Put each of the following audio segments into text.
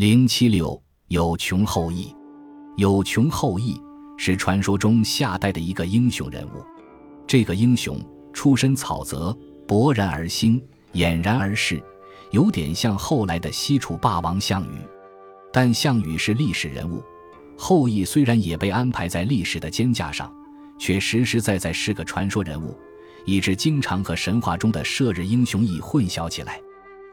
零七六有穷后羿，有穷后羿是传说中夏代的一个英雄人物。这个英雄出身草泽，勃然而兴，俨然而逝，有点像后来的西楚霸王项羽。但项羽是历史人物，后羿虽然也被安排在历史的肩架上，却实实在在是个传说人物，以致经常和神话中的射日英雄羿混淆起来。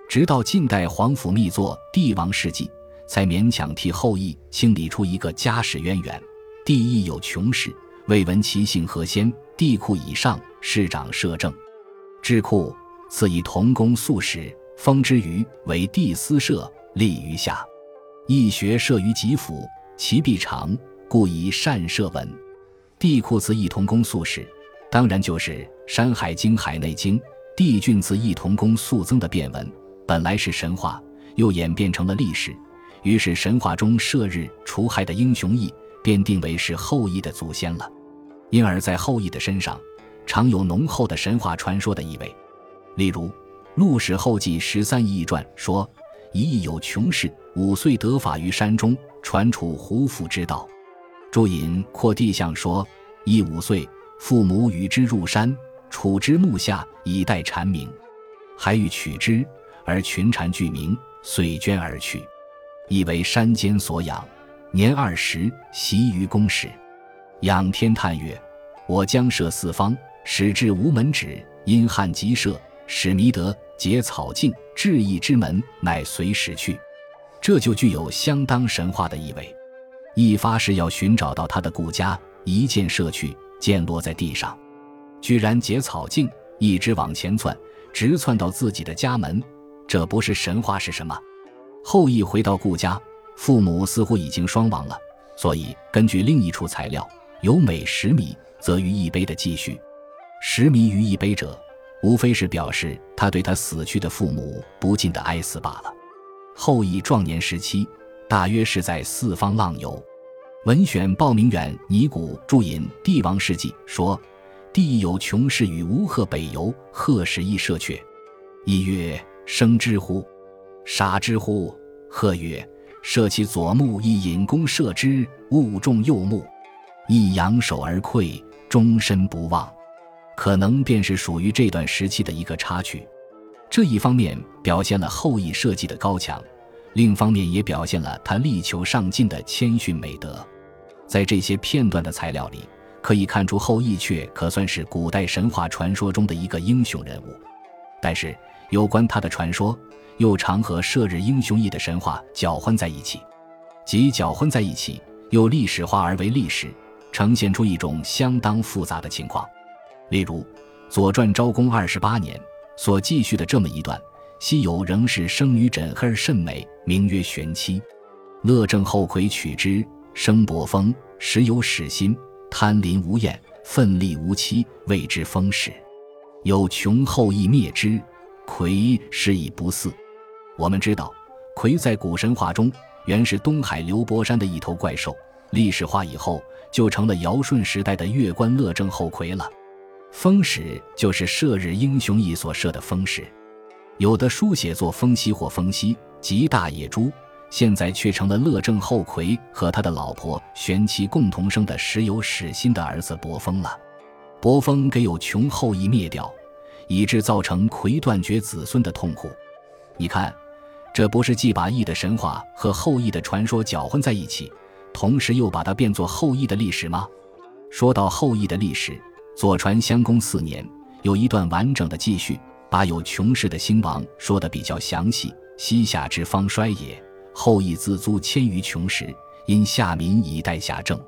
直到近代皇甫密作《帝王世纪》。才勉强替后羿清理出一个家史渊源。帝亦有穷氏，未闻其姓何先。帝库以上，市长摄政。智库赐以同工素史，封之于为帝司社，立于下。易学摄于吉府，其必长，故以善摄文。帝库赐义同工素史，当然就是《山海经》《海内经》。帝俊赐义同工素增的变文，本来是神话，又演变成了历史。于是，神话中射日除害的英雄羿便定为是后羿的祖先了。因而，在后羿的身上，常有浓厚的神话传说的意味。例如，《陆史后记十三义传》说：“羿有穷氏，五岁得法于山中，传处胡服之道。”注引《阔地象》说：“羿五岁，父母与之入山，处之木下，以待蝉鸣。还欲取之，而群蝉俱鸣，遂捐而去。”亦为山间所养，年二十，习于宫室，仰天叹曰：“我将射四方，始至无门止。因旱极涉，使弥德结草径，至义之门，乃随时去。”这就具有相当神话的意味。一发誓要寻找到他的故家，一箭射去，箭落在地上，居然结草径，一直往前窜，直窜到自己的家门。这不是神话是什么？后羿回到故家，父母似乎已经双亡了，所以根据另一处材料，有每十米则于一杯的记叙。十米于一杯者，无非是表示他对他死去的父母不尽的哀思罢了。后羿壮年时期，大约是在四方浪游。文选报名远尼古注引《帝王世纪》说：“帝有穷氏与吴贺北游，贺时亦射阙。羿曰：生之乎？”杀之乎？贺曰：“射其左目，亦引弓射之，误中右目，亦仰首而溃，终身不忘。”可能便是属于这段时期的一个插曲。这一方面表现了后羿设计的高强，另一方面也表现了他力求上进的谦逊美德。在这些片段的材料里，可以看出后羿却可算是古代神话传说中的一个英雄人物。但是有关他的传说。又常和射日英雄羿的神话搅混在一起，即搅混在一起，又历史化而为历史，呈现出一种相当复杂的情况。例如，《左传》昭公二十八年所记叙的这么一段：西游仍是生女枕而甚美，名曰玄妻。乐正后魁取之，生伯封，时有始心，贪淫无厌，奋力无期，谓之风始。有穷后羿灭之，魁是以不嗣。我们知道，魁在古神话中原是东海流波山的一头怪兽，历史化以后就成了尧舜时代的月关乐正后魁了。风使就是射日英雄羿所射的风使，有的书写作风息或风息，即大野猪，现在却成了乐正后魁和他的老婆玄妻共同生的时有始心的儿子伯封了。伯封给有穷后羿灭掉，以致造成魁断绝子孙的痛苦。你看。这不是既把羿的神话和后羿的传说搅混在一起，同时又把它变作后羿的历史吗？说到后羿的历史，左传襄公四年有一段完整的记叙，把有穷氏的兴亡说得比较详细。西夏之方衰也，后羿自租千余穷时，因下民以待夏政，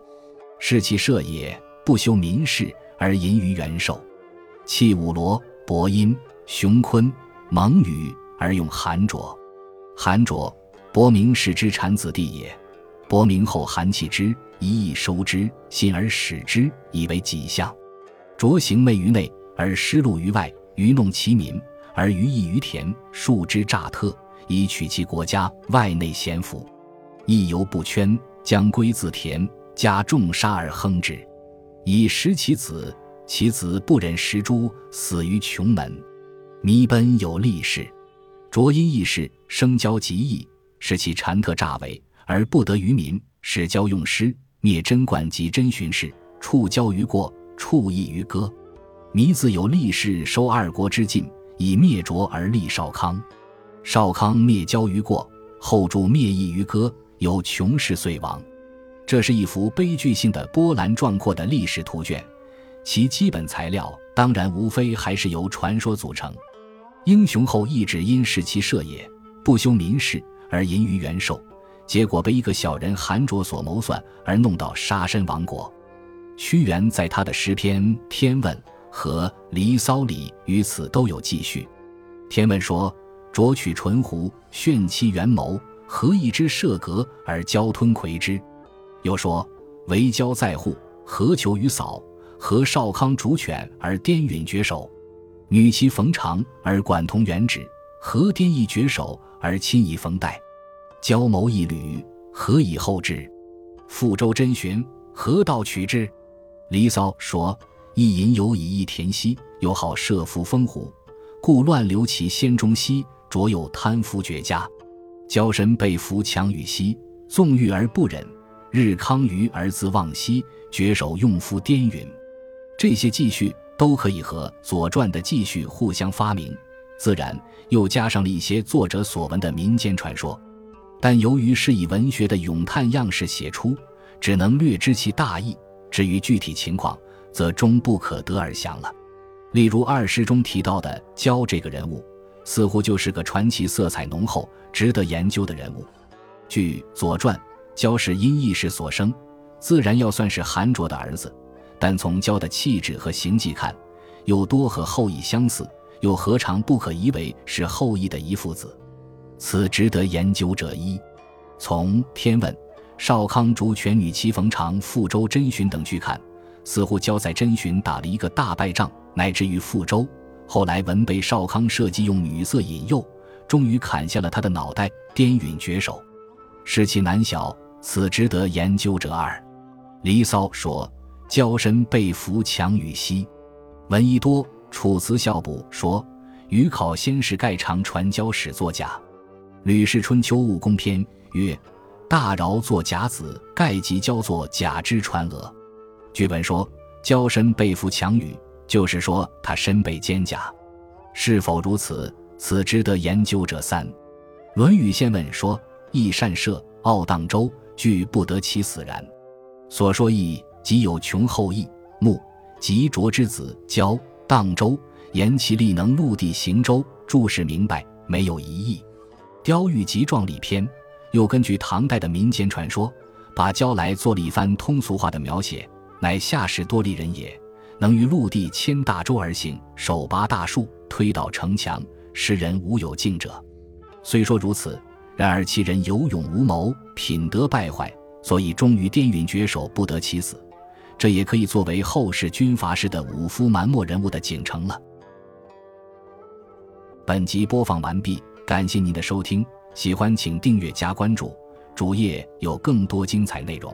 是其社也，不修民事而淫于元寿，弃五罗、伯音、熊坤、蒙羽而用韩卓。韩卓，伯明氏之产子弟也。伯明后韩弃之，一意收之，信而使之，以为己相。卓行媚于内，而失禄于外，愚弄其民，而于义于田，数之诈特，以取其国家外内贤福。亦犹不圈，将归自田，加重杀而亨之，以食其子。其子不忍食诸，死于穷门。弥奔有力士。卓因义士，生交极易，使其禅特诈伪，而不得于民，使交用师，灭贞观及真巡氏，触交于过，触义于歌。弥自有立誓收二国之禁，以灭卓而立少康。少康灭交于过，后助灭义于歌，有穷氏遂亡。这是一幅悲剧性的波澜壮阔的历史图卷，其基本材料当然无非还是由传说组成。英雄后裔只因是其社也，不修民事而淫于元寿，结果被一个小人韩卓所谋算，而弄到杀身亡国。屈原在他的诗篇《天问》和《离骚》里于此都有记叙。天问说：“卓取淳胡，炫其元谋，何以之射革而交吞魁之？”又说：“为交在户，何求于嫂？何少康逐犬而颠允绝首？女其逢长而管同原旨，何颠亦绝首而亲以逢代？交谋一缕，何以后之？复周真寻，何道取之？”《离骚》说：“一淫有以益田兮，又好射伏风虎，故乱流其先中兮。卓有贪夫绝佳，交身被俘强与兮，纵欲而不忍。”日康于而自忘兮，绝手用夫颠允。这些记叙都可以和《左传》的记叙互相发明，自然又加上了一些作者所闻的民间传说。但由于是以文学的咏叹样式写出，只能略知其大意。至于具体情况，则终不可得而详了。例如二诗中提到的焦这个人物，似乎就是个传奇色彩浓厚、值得研究的人物。据《左传》。焦是因义氏所生，自然要算是韩卓的儿子。但从焦的气质和形迹看，又多和后羿相似，又何尝不可疑为是后羿的遗父子？此值得研究者一。从《天问》少康逐犬女齐逢长赴州真寻等去看，似乎焦在真寻打了一个大败仗，乃至于赴州。后来文被少康设计用女色引诱，终于砍下了他的脑袋，颠允绝首，使其难小。此值得研究者二，《离骚》说：“交身被俘强与兮。”闻一多，《楚辞校补》说：“余考先是盖常传交始作假。”《吕氏春秋务功篇》曰：“大饶作甲子，盖即交作甲之传额。”据本说，交身被俘强与，就是说他身被坚甲。是否如此？此值得研究者三，《论语先问》说：“益善射，傲荡周。”俱不得其死然。所说义，即有穷后裔，穆及卓之子交荡周，言其力能陆地行舟。注释明白，没有疑义。《雕玉集状》里篇又根据唐代的民间传说，把焦来做了一番通俗化的描写，乃夏氏多力人也，能于陆地牵大舟而行，手拔大树，推倒城墙，世人无有敬者。虽说如此。然而其人有勇无谋，品德败坏，所以终于滇允绝首，不得其死。这也可以作为后世军阀式的武夫蛮末人物的景程了。本集播放完毕，感谢您的收听，喜欢请订阅加关注，主页有更多精彩内容。